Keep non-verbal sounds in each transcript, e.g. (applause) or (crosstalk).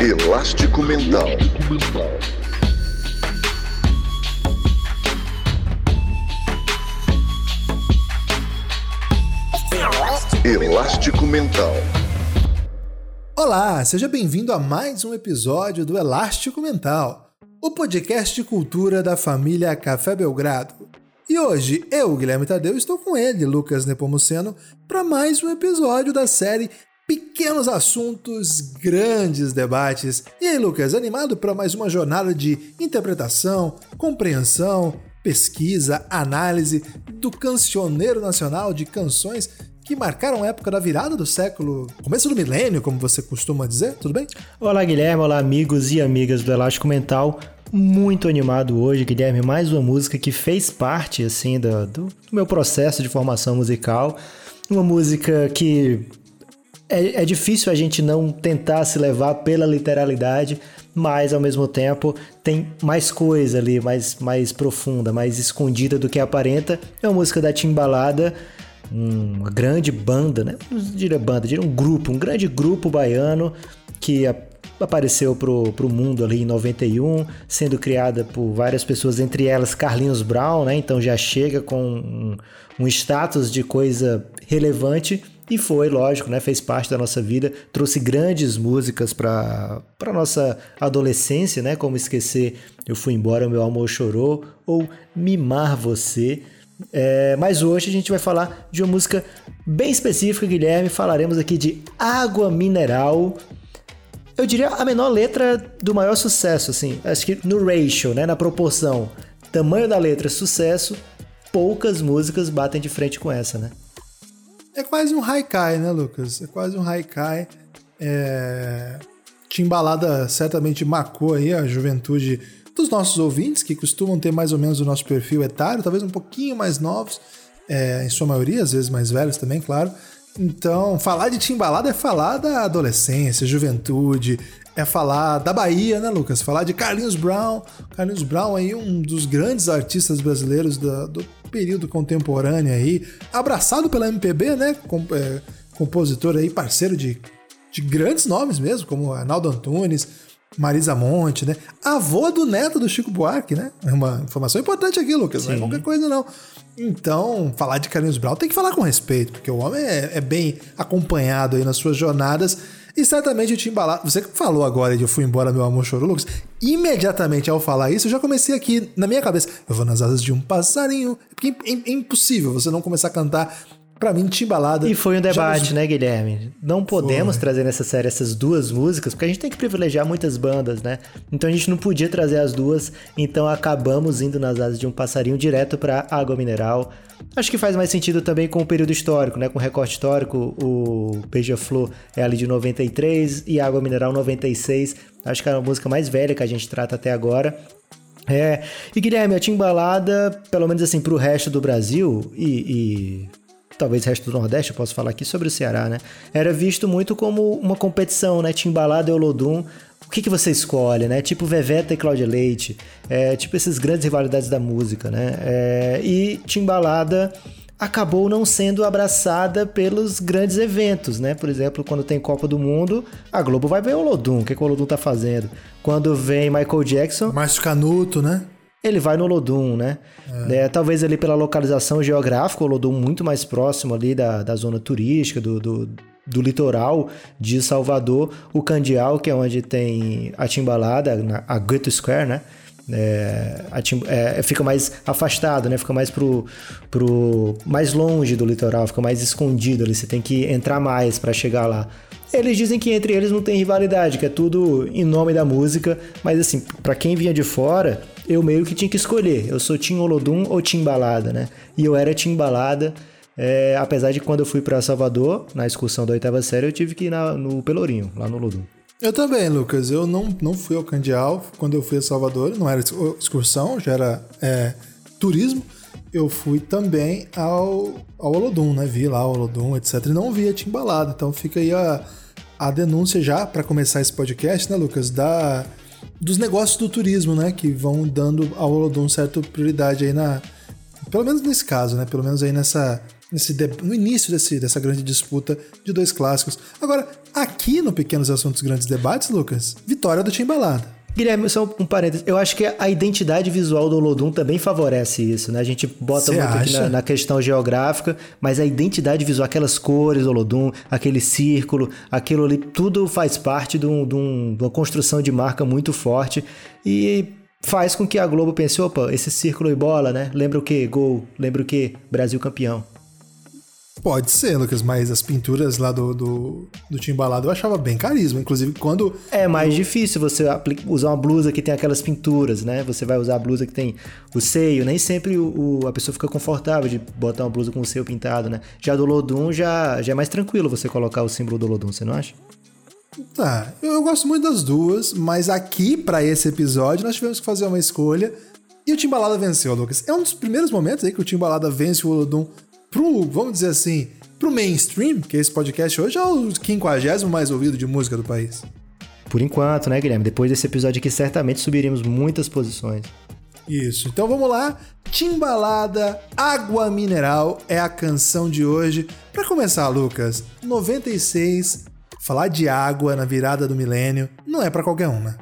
Elástico Mental. Elástico Mental. Olá, seja bem-vindo a mais um episódio do Elástico Mental, o podcast de cultura da família Café Belgrado. E hoje, eu, Guilherme Tadeu, estou com ele, Lucas Nepomuceno, para mais um episódio da série Pequenos Assuntos, Grandes Debates. E aí, Lucas, animado para mais uma jornada de interpretação, compreensão, pesquisa, análise do cancioneiro nacional de canções que marcaram a época da virada do século, começo do milênio, como você costuma dizer, tudo bem? Olá, Guilherme, olá, amigos e amigas do Elástico Mental. Muito animado hoje, Guilherme, mais uma música que fez parte, assim, do, do meu processo de formação musical. Uma música que é, é difícil a gente não tentar se levar pela literalidade, mas ao mesmo tempo tem mais coisa ali, mais, mais profunda, mais escondida do que aparenta. É uma música da Timbalada, uma grande banda, né? Não diria banda, diria um grupo, um grande grupo baiano que apareceu pro, pro mundo ali em 91, sendo criada por várias pessoas, entre elas Carlinhos Brown, né? Então já chega com um, um status de coisa relevante e foi, lógico, né? Fez parte da nossa vida, trouxe grandes músicas para para nossa adolescência, né? Como esquecer Eu fui embora, meu amor chorou ou Mimar você. É, mas hoje a gente vai falar de uma música bem específica, Guilherme. Falaremos aqui de Água Mineral. Eu diria a menor letra do maior sucesso, assim. Acho que no ratio, né, na proporção, tamanho da letra, sucesso, poucas músicas batem de frente com essa, né? É quase um haikai, né, Lucas? É quase um haikai. É... Timbalada certamente marcou aí a juventude dos nossos ouvintes, que costumam ter mais ou menos o nosso perfil etário, talvez um pouquinho mais novos, é, em sua maioria, às vezes mais velhos também, claro. Então, falar de Timbalada é falar da adolescência, juventude, é falar da Bahia, né, Lucas? Falar de Carlinhos Brown. Carlinhos Brown aí, um dos grandes artistas brasileiros do, do período contemporâneo aí, abraçado pela MPB, né? Com, é, compositor aí, parceiro de, de grandes nomes mesmo, como Arnaldo Antunes, Marisa Monte, né? Avô do neto do Chico Buarque, né? É uma informação importante aqui, Lucas. Sim. Não é qualquer coisa, não. Então, falar de Carlinhos Brown tem que falar com respeito, porque o homem é, é bem acompanhado aí nas suas jornadas. E certamente o Timbalada. Você que falou agora de Eu Fui Embora, Meu Amor Chorou, Lucas. Imediatamente ao falar isso, eu já comecei aqui na minha cabeça. Eu vou nas asas de um passarinho. Porque é, é impossível você não começar a cantar para mim, Timbalada. E foi um debate, nos... né, Guilherme? Não podemos foi. trazer nessa série essas duas músicas, porque a gente tem que privilegiar muitas bandas, né? Então a gente não podia trazer as duas, então acabamos indo nas asas de um passarinho direto para Água Mineral. Acho que faz mais sentido também com o período histórico, né? Com o recorte histórico, o Beija-Flor é ali de 93 e Água Mineral 96. Acho que é a música mais velha que a gente trata até agora. É, e Guilherme, a Timbalada, pelo menos assim, pro resto do Brasil e, e talvez resto do Nordeste, eu posso falar aqui sobre o Ceará, né? Era visto muito como uma competição, né? Timbalada e Olodum. O que, que você escolhe, né? Tipo Veveta e Cláudia Leite. É, tipo essas grandes rivalidades da música, né? É, e Timbalada acabou não sendo abraçada pelos grandes eventos, né? Por exemplo, quando tem Copa do Mundo, a Globo vai ver o Olodum. O que, que o Olodum tá fazendo? Quando vem Michael Jackson... Márcio Canuto, né? Ele vai no Olodum, né? É. É, talvez ali pela localização geográfica, o Olodum muito mais próximo ali da, da zona turística, do, do, do litoral de Salvador. O Candial, que é onde tem a Timbalada, a Goethe Square, né? É, é, fica mais afastado, né? Fica mais pro, pro mais longe do litoral, fica mais escondido ali. Você tem que entrar mais para chegar lá. Eles dizem que entre eles não tem rivalidade, que é tudo em nome da música, mas assim, para quem vinha de fora, eu meio que tinha que escolher. Eu sou Tim Olodum ou Tim Balada, né? E eu era Tim Balada, é, apesar de quando eu fui para Salvador, na excursão da oitava série, eu tive que ir na, no Pelourinho, lá no Olodum. Eu também, Lucas. Eu não, não fui ao Candial quando eu fui a Salvador, não era excursão, já era é, turismo. Eu fui também ao, ao Olodum, né? Vi lá o Olodum, etc. E não vi a Timbalada. Então fica aí a, a denúncia já para começar esse podcast, né, Lucas? Da dos negócios do turismo, né? Que vão dando ao Olodum certa prioridade aí na. Pelo menos nesse caso, né? Pelo menos aí nessa, nesse no início desse, dessa grande disputa de dois clássicos. Agora, aqui no Pequenos Assuntos Grandes Debates, Lucas, vitória do Timbalada. Guilherme, só um parênteses. Eu acho que a identidade visual do Olodum também favorece isso, né? A gente bota Cê muito aqui na, na, questão geográfica, mas a identidade visual, aquelas cores do Olodum, aquele círculo, aquilo ali, tudo faz parte de, um, de, um, de uma construção de marca muito forte e faz com que a Globo pense, opa, esse círculo e bola, né? Lembra o que? Gol. Lembra o que? Brasil campeão. Pode ser, Lucas, mas as pinturas lá do, do, do Timbalado eu achava bem carisma. Inclusive, quando. É mais eu... difícil você usar uma blusa que tem aquelas pinturas, né? Você vai usar a blusa que tem o seio. Nem sempre o, o a pessoa fica confortável de botar uma blusa com o seio pintado, né? Já do Lodum já, já é mais tranquilo você colocar o símbolo do Lodum, você não acha? Tá, eu, eu gosto muito das duas, mas aqui, para esse episódio, nós tivemos que fazer uma escolha. E o Timbalada venceu, Lucas. É um dos primeiros momentos aí que o Timbalada vence o Olodum pro, vamos dizer assim, pro mainstream, que esse podcast hoje é o 50 mais ouvido de música do país. Por enquanto, né, Guilherme? Depois desse episódio aqui, certamente subiremos muitas posições. Isso, então vamos lá. Timbalada Água Mineral é a canção de hoje. Para começar, Lucas, 96, falar de água na virada do milênio não é para qualquer um, né?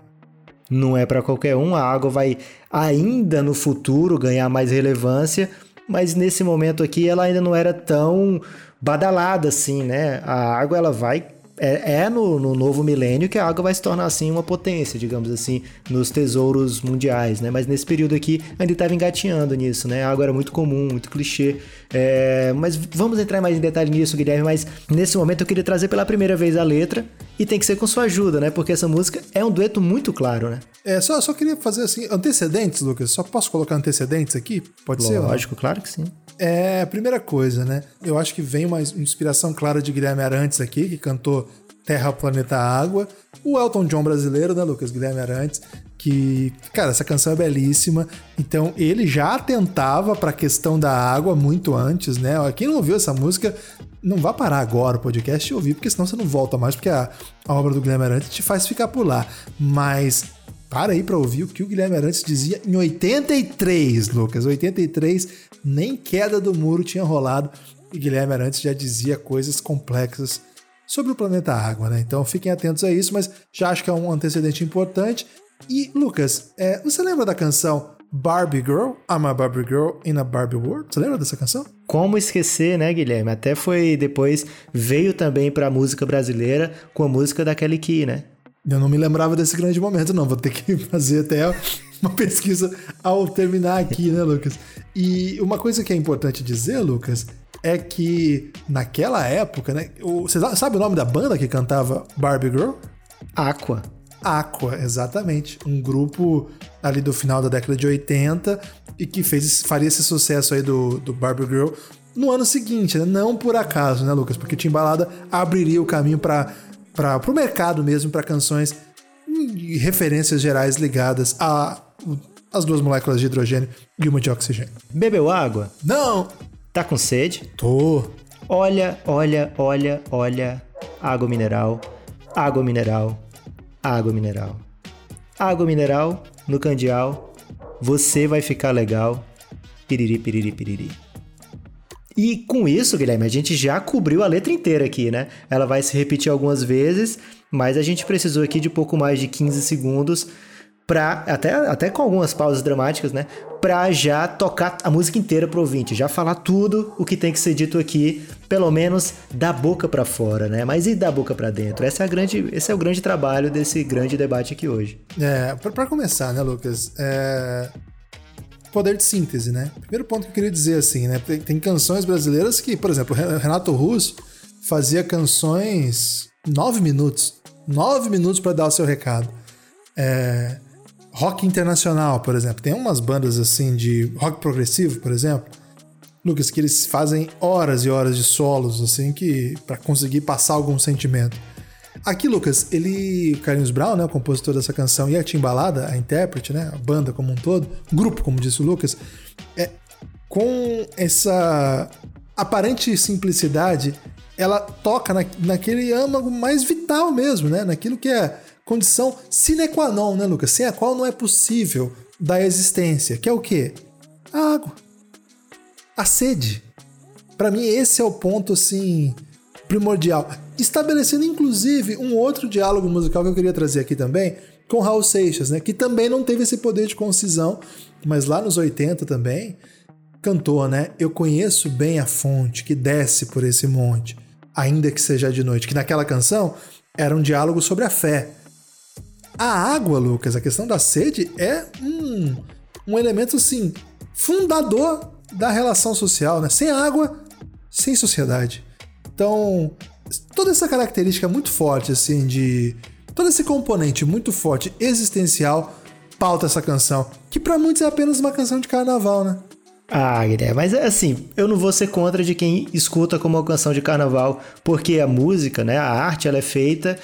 Não é para qualquer um, a água vai ainda no futuro ganhar mais relevância, mas nesse momento aqui ela ainda não era tão badalada assim, né? A água ela vai é, é no, no, novo milênio que a água vai se tornar assim uma potência, digamos assim, nos tesouros mundiais, né? Mas nesse período aqui ainda estava engatinhando nisso, né? A água era muito comum, muito clichê. É, mas vamos entrar mais em detalhe nisso, Guilherme. Mas nesse momento eu queria trazer pela primeira vez a letra e tem que ser com sua ajuda, né? Porque essa música é um dueto muito claro, né? É, só, só queria fazer assim, antecedentes, Lucas. Só posso colocar antecedentes aqui? Pode Lógico, ser? Lógico, claro que sim. É, a primeira coisa, né? Eu acho que vem uma inspiração clara de Guilherme Arantes aqui, que cantou Terra, Planeta, Água. O Elton John brasileiro, né, Lucas Guilherme Arantes, que, cara, essa canção é belíssima. Então, ele já atentava para a questão da água muito antes, né? Quem não ouviu essa música, não vá parar agora o podcast e ouvir, porque senão você não volta mais, porque a, a obra do Guilherme Arantes te faz ficar por lá. Mas para aí para ouvir o que o Guilherme Arantes dizia em 83, Lucas. 83, nem queda do muro tinha rolado e Guilherme Arantes já dizia coisas complexas sobre o planeta Água, né? Então fiquem atentos a isso, mas já acho que é um antecedente importante. E, Lucas, é, você lembra da canção Barbie Girl? I'm a Barbie Girl in a Barbie World? Você lembra dessa canção? Como esquecer, né, Guilherme? Até foi depois, veio também pra música brasileira com a música da Kelly Key, né? Eu não me lembrava desse grande momento, não. Vou ter que (laughs) fazer até uma pesquisa ao terminar aqui, né, Lucas? E uma coisa que é importante dizer, Lucas, é que naquela época, né? você sabe o nome da banda que cantava Barbie Girl? Aqua. Aqua, exatamente. Um grupo ali do final da década de 80 e que fez, faria esse sucesso aí do, do Barbie Girl no ano seguinte, né? Não por acaso, né, Lucas? Porque Timbalada abriria o caminho para o mercado mesmo, para canções e referências gerais ligadas a as duas moléculas de hidrogênio e uma de oxigênio. Bebeu água? Não! Tá com sede? Tô. Olha, olha, olha, olha. Água mineral, água mineral, água mineral. Água mineral no candial. Você vai ficar legal. Piriri, piriri, piriri. E com isso, Guilherme, a gente já cobriu a letra inteira aqui, né? Ela vai se repetir algumas vezes, mas a gente precisou aqui de pouco mais de 15 segundos para até, até com algumas pausas dramáticas, né? Pra já tocar a música inteira pro ouvinte, já falar tudo o que tem que ser dito aqui, pelo menos da boca para fora, né? Mas e da boca para dentro? Essa é a grande, esse é o grande trabalho desse grande debate aqui hoje. É, para começar, né, Lucas? É, poder de síntese, né? Primeiro ponto que eu queria dizer assim, né? Tem, tem canções brasileiras que, por exemplo, Renato Russo fazia canções nove minutos, nove minutos para dar o seu recado. É, rock internacional, por exemplo, tem umas bandas assim de rock progressivo, por exemplo, Lucas, que eles fazem horas e horas de solos assim que para conseguir passar algum sentimento. Aqui, Lucas, ele, o Carlinhos Brown, né, o compositor dessa canção, e a Timbalada, a intérprete, né, a banda como um todo, grupo, como disse o Lucas, é, com essa aparente simplicidade, ela toca na, naquele âmago mais vital mesmo, né, naquilo que é condição sine qua non, né, Lucas, sem a qual não é possível da existência, que é o quê? A água, a sede, Para mim, esse é o ponto, assim, primordial. Estabelecendo, inclusive, um outro diálogo musical que eu queria trazer aqui também, com Raul Seixas, né? Que também não teve esse poder de concisão, mas lá nos 80 também cantou, né? Eu conheço bem a fonte que desce por esse monte, ainda que seja de noite. Que naquela canção era um diálogo sobre a fé. A água, Lucas, a questão da sede é um, um elemento, assim, fundador da relação social, né? Sem água, sem sociedade. Então, toda essa característica muito forte, assim, de. Todo esse componente muito forte, existencial, pauta essa canção. Que para muitos é apenas uma canção de carnaval, né? Ah, Guilherme, mas é assim, eu não vou ser contra de quem escuta como uma canção de carnaval, porque a música, né, a arte, ela é feita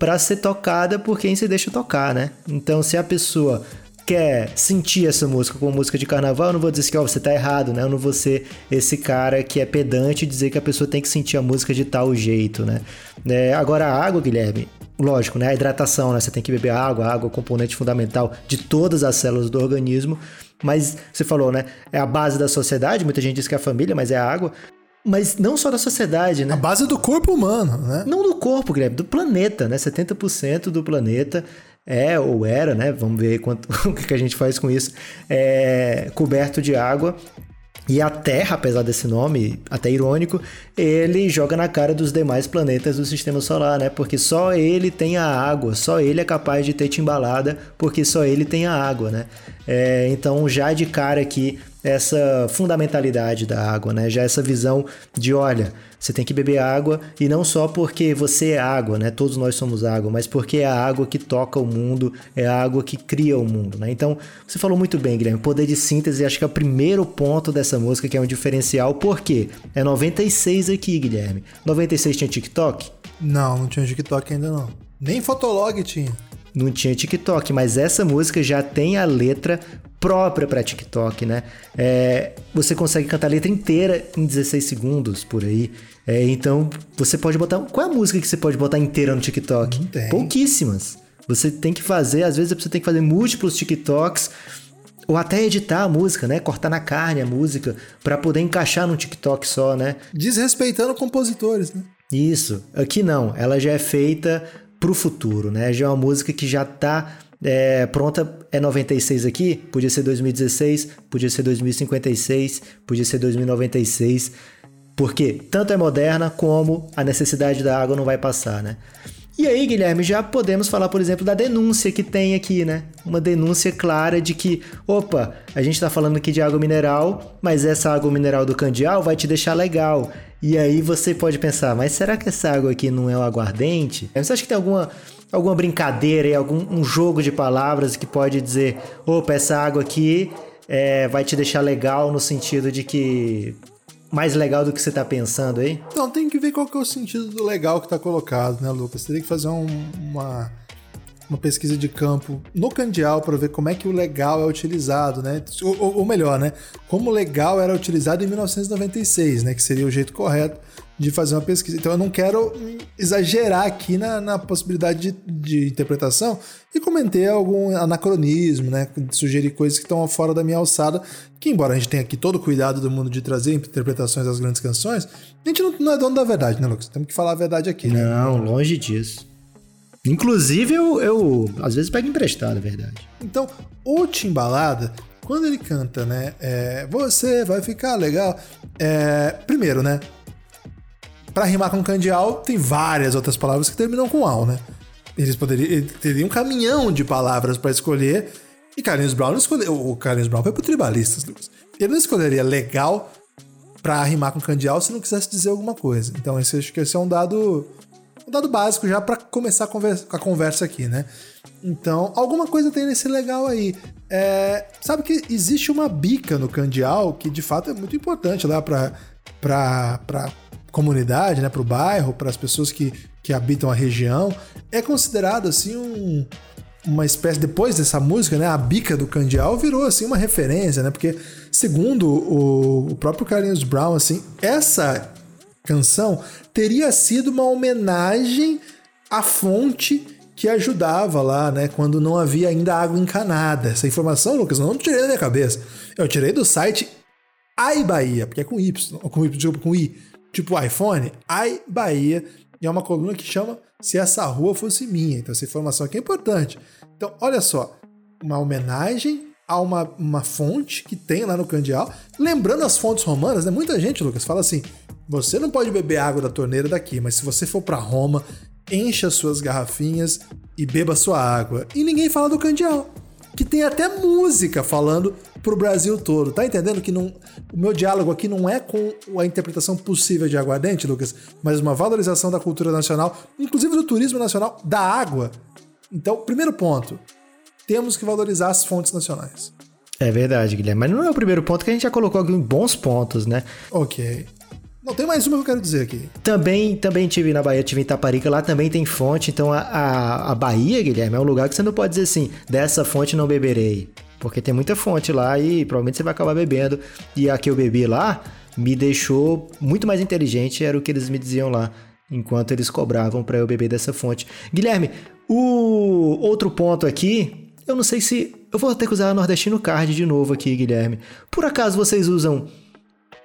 para ser tocada por quem se deixa tocar, né? Então, se a pessoa quer sentir essa música como música de carnaval, eu não vou dizer que ó, você tá errado, né? Eu não vou ser esse cara que é pedante e dizer que a pessoa tem que sentir a música de tal jeito, né? É, agora, a água, Guilherme, lógico, né? A hidratação, né? Você tem que beber água, a água é um componente fundamental de todas as células do organismo. Mas você falou, né? É a base da sociedade, muita gente diz que é a família, mas é a água. Mas não só da sociedade, né? A base do corpo humano, né? Não do corpo, Guilherme, do planeta, né? 70% do planeta é ou era, né? Vamos ver quanto, (laughs) o que a gente faz com isso. É coberto de água. E a Terra, apesar desse nome até irônico, ele joga na cara dos demais planetas do sistema solar, né? Porque só ele tem a água, só ele é capaz de ter timbalada, porque só ele tem a água, né? É, então, já de cara aqui, essa fundamentalidade da água, né? Já essa visão de, olha, você tem que beber água e não só porque você é água, né? Todos nós somos água, mas porque é a água que toca o mundo, é a água que cria o mundo, né? Então, você falou muito bem, Guilherme, poder de síntese, acho que é o primeiro ponto dessa música que é um diferencial, por quê? É 96 aqui, Guilherme. 96 tinha TikTok? Não, não tinha TikTok ainda não. Nem Fotolog tinha não tinha TikTok, mas essa música já tem a letra própria para TikTok, né? É, você consegue cantar a letra inteira em 16 segundos por aí. É, então você pode botar. Qual é a música que você pode botar inteira no TikTok? Pouquíssimas. Você tem que fazer, às vezes você tem que fazer múltiplos TikToks ou até editar a música, né? Cortar na carne a música para poder encaixar num TikTok só, né? Desrespeitando compositores, né? Isso. Aqui não, ela já é feita pro futuro, né? Já é uma música que já tá é, pronta, é 96 aqui, podia ser 2016, podia ser 2056, podia ser 2096, porque tanto é moderna como a necessidade da água não vai passar, né? E aí, Guilherme, já podemos falar, por exemplo, da denúncia que tem aqui, né? Uma denúncia clara de que, opa, a gente está falando aqui de água mineral, mas essa água mineral do candial vai te deixar legal. E aí você pode pensar, mas será que essa água aqui não é o aguardente? Você acha que tem alguma, alguma brincadeira algum um jogo de palavras que pode dizer, opa, essa água aqui é, vai te deixar legal no sentido de que mais legal do que você está pensando aí? Não, tem que ver qual que é o sentido do legal que está colocado, né, Lucas? Você teria que fazer um, uma, uma pesquisa de campo no Candial para ver como é que o legal é utilizado, né? Ou, ou, melhor, né? Como o legal era utilizado em 1996, né? Que seria o jeito correto de fazer uma pesquisa. Então eu não quero exagerar aqui na, na possibilidade de, de, interpretação e cometer algum anacronismo, né? Sugerir coisas que estão fora da minha alçada, que embora a gente tenha aqui todo o cuidado do mundo de trazer interpretações das grandes canções, a gente não, não é dono da verdade, né, Lucas? Temos que falar a verdade aqui, né? Não, longe disso. Inclusive, eu, eu às vezes pego emprestado, é verdade. Então, o Timbalada, quando ele canta, né? É, Você vai ficar legal. É, primeiro, né? Para rimar com candial, tem várias outras palavras que terminam com al, né? Eles poderiam teriam um caminhão de palavras para escolher. E Carlinhos Brown escolheu. O Carlinhos Brown foi pro Tribalistas, Lucas. Ele não escolheria legal para rimar com candial se não quisesse dizer alguma coisa. Então, esse, acho que esse é um dado, um dado básico já para começar a conversa, a conversa aqui, né? Então, alguma coisa tem nesse legal aí. É, sabe que existe uma bica no candial que de fato é muito importante lá para comunidade, né, para o bairro, para as pessoas que, que habitam a região, é considerado assim um, uma espécie depois dessa música, né, a bica do Candial virou assim uma referência, né? Porque segundo o, o próprio Carlinhos Brown, assim, essa canção teria sido uma homenagem à fonte que ajudava lá, né, quando não havia ainda água encanada. Essa informação, Lucas, eu não tirei da minha cabeça. Eu tirei do site Ai Bahia, porque é com Y, com Y, desculpa, com I, tipo iPhone, Ai Bahia, e é uma coluna que chama Se Essa Rua Fosse Minha. Então essa informação aqui é importante. Então, olha só, uma homenagem a uma, uma fonte que tem lá no Candial. Lembrando as fontes romanas, né? Muita gente, Lucas, fala assim: você não pode beber água da torneira daqui, mas se você for para Roma, encha suas garrafinhas e beba sua água. E ninguém fala do Candial, que tem até música falando pro Brasil todo. Tá entendendo que não, o meu diálogo aqui não é com a interpretação possível de aguardente, Lucas, mas uma valorização da cultura nacional, inclusive do turismo nacional, da água. Então, primeiro ponto, temos que valorizar as fontes nacionais. É verdade, Guilherme. Mas não é o primeiro ponto que a gente já colocou aqui em bons pontos, né? Ok. Não, tem mais uma que eu quero dizer aqui. Também, também tive na Bahia, tive em Itaparica, lá também tem fonte. Então a, a, a Bahia, Guilherme, é um lugar que você não pode dizer assim, dessa fonte não beberei. Porque tem muita fonte lá e provavelmente você vai acabar bebendo. E a que eu bebi lá me deixou muito mais inteligente, era o que eles me diziam lá, enquanto eles cobravam para eu beber dessa fonte. Guilherme, o outro ponto aqui eu não sei se. Eu vou ter que usar Nordestino Card de novo aqui, Guilherme. Por acaso vocês usam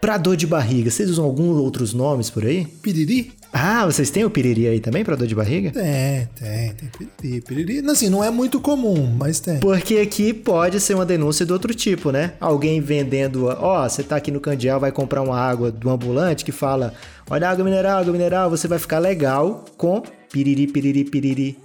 pra dor de barriga? Vocês usam alguns outros nomes por aí? Piriri? Ah, vocês têm o piriri aí também pra dor de barriga? Tem, tem, tem piriri. Piriri, assim, não é muito comum, mas tem. Porque aqui pode ser uma denúncia do outro tipo, né? Alguém vendendo, ó, oh, você tá aqui no Candial, vai comprar uma água do ambulante que fala, olha água mineral, água mineral, você vai ficar legal com piriri, piriri, piriri.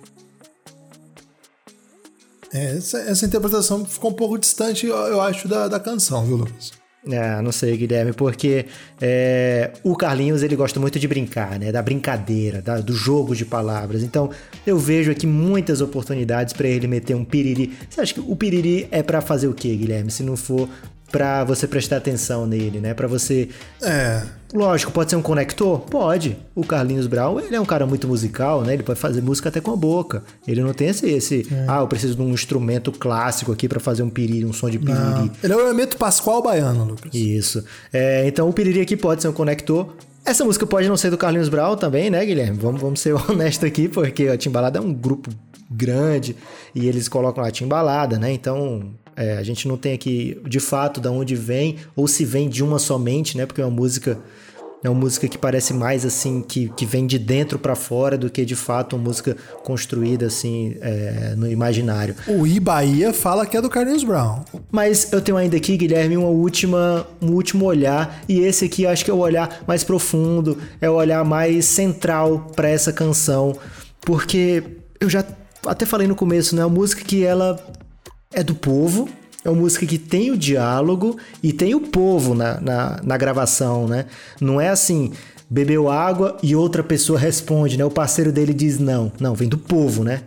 É, essa, essa, interpretação ficou um pouco distante, eu acho, da, da canção, viu, Lucas? É, não sei, Guilherme, porque é, o Carlinhos ele gosta muito de brincar, né? Da brincadeira, da, do jogo de palavras. Então eu vejo aqui muitas oportunidades para ele meter um piriri. Você acha que o piriri é para fazer o quê, Guilherme? Se não for para você prestar atenção nele, né? Para você. É. Lógico, pode ser um conector? Pode. O Carlinhos Brown, ele é um cara muito musical, né? Ele pode fazer música até com a boca. Ele não tem esse. esse é. Ah, eu preciso de um instrumento clássico aqui para fazer um piriri, um som de piriri. Não. Ele é o elemento Pascoal baiano, Lucas. Isso. É, então o piriri aqui pode ser um conector. Essa música pode não ser do Carlinhos Brown também, né, Guilherme? Vamos, vamos ser (laughs) honestos aqui, porque a Timbalada é um grupo grande e eles colocam a Timbalada, né? Então é, a gente não tem aqui de fato de onde vem, ou se vem de uma somente, né? Porque é uma música. É uma música que parece mais assim, que, que vem de dentro para fora do que de fato uma música construída assim é, no imaginário. O I Bahia fala que é do Carlinhos Brown. Mas eu tenho ainda aqui, Guilherme, uma última, um último olhar, e esse aqui eu acho que é o olhar mais profundo, é o olhar mais central para essa canção, porque eu já até falei no começo, né? A música que ela é do povo, é uma música que tem o diálogo e tem o povo na, na, na, gravação, né? Não é assim, bebeu água e outra pessoa responde, né? O parceiro dele diz não. Não, vem do povo, né?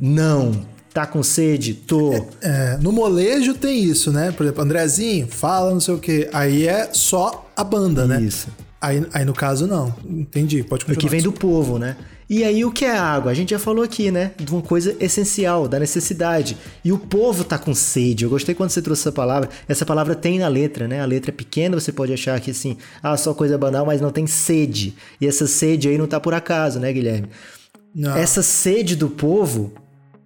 Não, tá com sede? Tô. É, é, no molejo tem isso, né? Por exemplo, Andrezinho, fala não sei o quê. Aí é só a banda, né? Isso. Aí, aí no caso, não. Entendi, pode continuar. O que vem do povo, né? E aí o que é água? A gente já falou aqui, né? De uma coisa essencial, da necessidade. E o povo tá com sede. Eu gostei quando você trouxe essa palavra. Essa palavra tem na letra, né? A letra é pequena, você pode achar que assim, ah, só coisa banal, mas não tem sede. E essa sede aí não tá por acaso, né, Guilherme? Não. Essa sede do povo,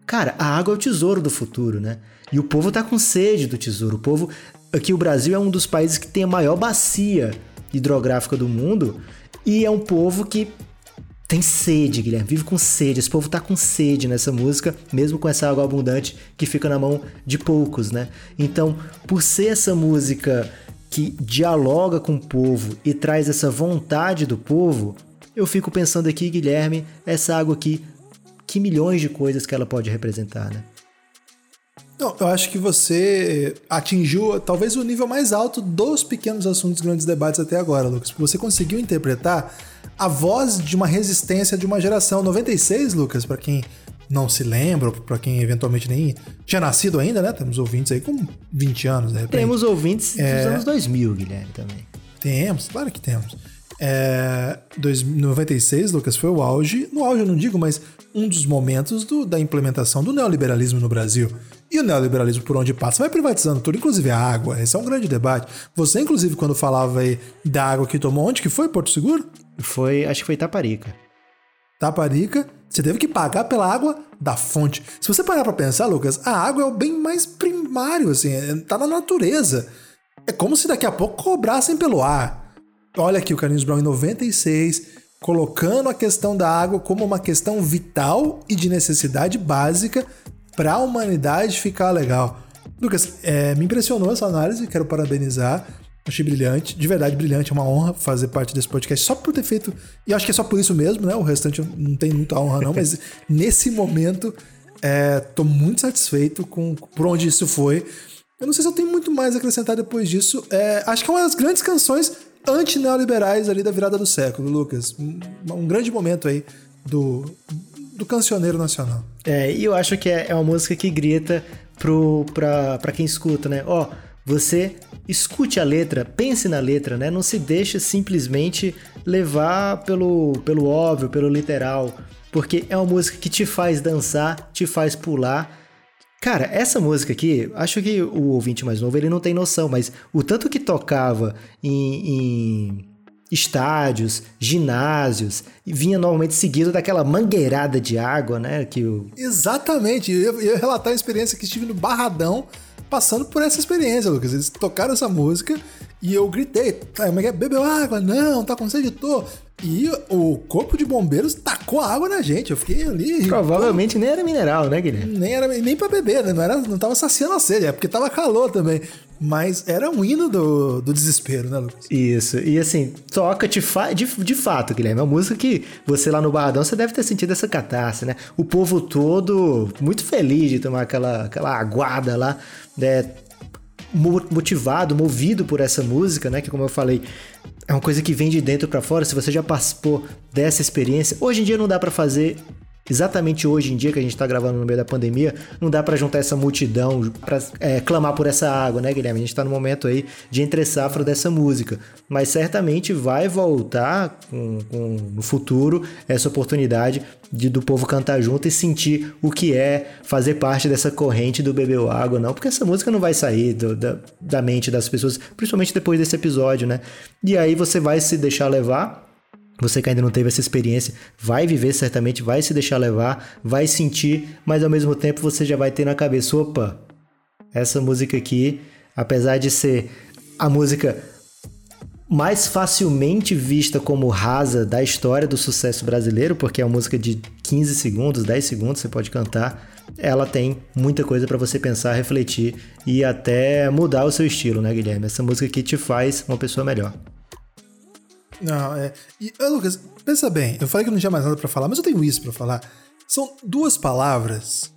cara, a água é o tesouro do futuro, né? E o povo tá com sede do tesouro. O povo, aqui o Brasil é um dos países que tem a maior bacia hidrográfica do mundo e é um povo que tem sede, Guilherme, vive com sede. Esse povo tá com sede nessa música, mesmo com essa água abundante que fica na mão de poucos, né? Então, por ser essa música que dialoga com o povo e traz essa vontade do povo, eu fico pensando aqui, Guilherme, essa água aqui, que milhões de coisas que ela pode representar, né? Não, eu acho que você atingiu talvez o nível mais alto dos pequenos assuntos, grandes debates até agora, Lucas. Você conseguiu interpretar a voz de uma resistência de uma geração. 96, Lucas, para quem não se lembra, para quem eventualmente nem tinha nascido ainda, né? Temos ouvintes aí com 20 anos, de repente. Temos ouvintes dos é... anos 2000, Guilherme, também. Temos, claro que temos. É, 96, Lucas, foi o auge, no auge eu não digo, mas um dos momentos do, da implementação do neoliberalismo no Brasil. E o neoliberalismo por onde passa vai privatizando tudo, inclusive a água. Esse é um grande debate. Você, inclusive, quando falava aí da água que tomou, onde que foi? Porto Seguro? Foi, acho que foi Taparica. Taparica, você teve que pagar pela água da fonte. Se você parar para pensar, Lucas, a água é o bem mais primário, assim, é, tá na natureza. É como se daqui a pouco cobrassem pelo ar. Olha aqui o Carlinhos Brown em 96, colocando a questão da água como uma questão vital e de necessidade básica para a humanidade ficar legal. Lucas, é, me impressionou essa análise, quero parabenizar. Achei brilhante, de verdade brilhante, é uma honra fazer parte desse podcast só por ter feito. E acho que é só por isso mesmo, né? O restante não tem muita honra, não, mas (laughs) nesse momento é, tô muito satisfeito com por onde isso foi. Eu não sei se eu tenho muito mais a acrescentar depois disso. É, acho que é uma das grandes canções anti-neoliberais ali da virada do século, Lucas. Um, um grande momento aí do, do cancioneiro nacional. É, e eu acho que é, é uma música que grita pro, pra, pra quem escuta, né? Ó, você escute a letra, pense na letra, né? Não se deixe simplesmente levar pelo, pelo óbvio, pelo literal, porque é uma música que te faz dançar, te faz pular. Cara, essa música aqui, acho que o ouvinte mais novo ele não tem noção, mas o tanto que tocava em, em estádios, ginásios, e vinha normalmente seguido daquela mangueirada de água, né? Que o... Exatamente, eu ia relatar a experiência que estive no Barradão passando por essa experiência, Lucas. Eles tocaram essa música e eu gritei, ah, mas é bebeu água? Não, tá com sede, tô. E o corpo de bombeiros tacou água na gente. Eu fiquei ali. Provavelmente pô, nem era mineral, né, Guilherme? Nem era nem para beber, né? Não, era, não tava saciando a sede, é porque tava calor também. Mas era um hino do, do desespero, né, Lucas? Isso. E assim, toca de, fa de, de fato, Guilherme. É uma música que você lá no Barradão, você deve ter sentido essa catarse, né? O povo todo muito feliz de tomar aquela, aquela aguada lá, né? motivado, movido por essa música, né? Que como eu falei, é uma coisa que vem de dentro para fora. Se você já participou dessa experiência, hoje em dia não dá para fazer exatamente hoje em dia que a gente está gravando no meio da pandemia, não dá para juntar essa multidão para é, clamar por essa água, né, Guilherme? A gente está no momento aí de entre safra dessa música, mas certamente vai voltar com, com, no futuro essa oportunidade de do povo cantar junto e sentir o que é fazer parte dessa corrente do bebeu água, não, porque essa música não vai sair do, da, da mente das pessoas, principalmente depois desse episódio, né? E aí você vai se deixar levar você que ainda não teve essa experiência, vai viver certamente, vai se deixar levar, vai sentir, mas ao mesmo tempo você já vai ter na cabeça, opa, essa música aqui, apesar de ser a música mais facilmente vista como rasa da história do sucesso brasileiro, porque é uma música de 15 segundos, 10 segundos, você pode cantar, ela tem muita coisa para você pensar, refletir e até mudar o seu estilo, né, Guilherme? Essa música aqui te faz uma pessoa melhor. Não, é. E, Lucas, pensa bem, eu falei que não tinha mais nada para falar, mas eu tenho isso para falar. São duas palavras.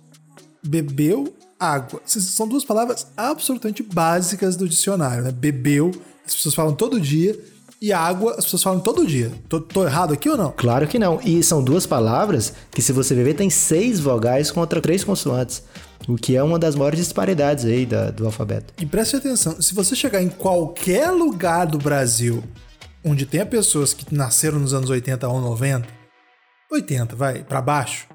Bebeu água. São duas palavras absolutamente básicas do dicionário, né? Bebeu, as pessoas falam todo dia, e água, as pessoas falam todo dia. Tô, tô, errado aqui ou não? Claro que não. E são duas palavras que, se você beber, tem seis vogais contra três consoantes. O que é uma das maiores disparidades aí da, do alfabeto. E preste atenção, se você chegar em qualquer lugar do Brasil onde tenha pessoas que nasceram nos anos 80 ou 90, 80, vai, para baixo,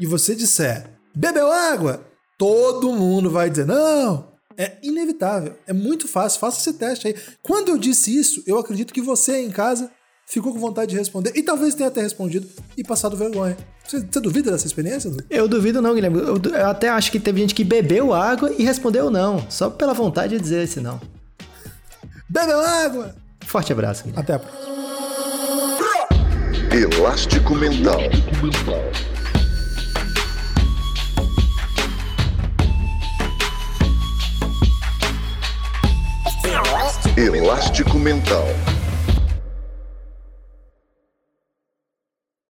e você disser, bebeu água, todo mundo vai dizer, não, é inevitável, é muito fácil, faça esse teste aí. Quando eu disse isso, eu acredito que você em casa ficou com vontade de responder, e talvez tenha até respondido e passado vergonha. Você, você duvida dessa experiência? Eu duvido não, Guilherme. Eu, eu, até acho que teve gente que bebeu água e respondeu não, só pela vontade de dizer esse não. Bebeu água! Forte abraço. Até a próxima. Elástico Mental. Elástico Mental.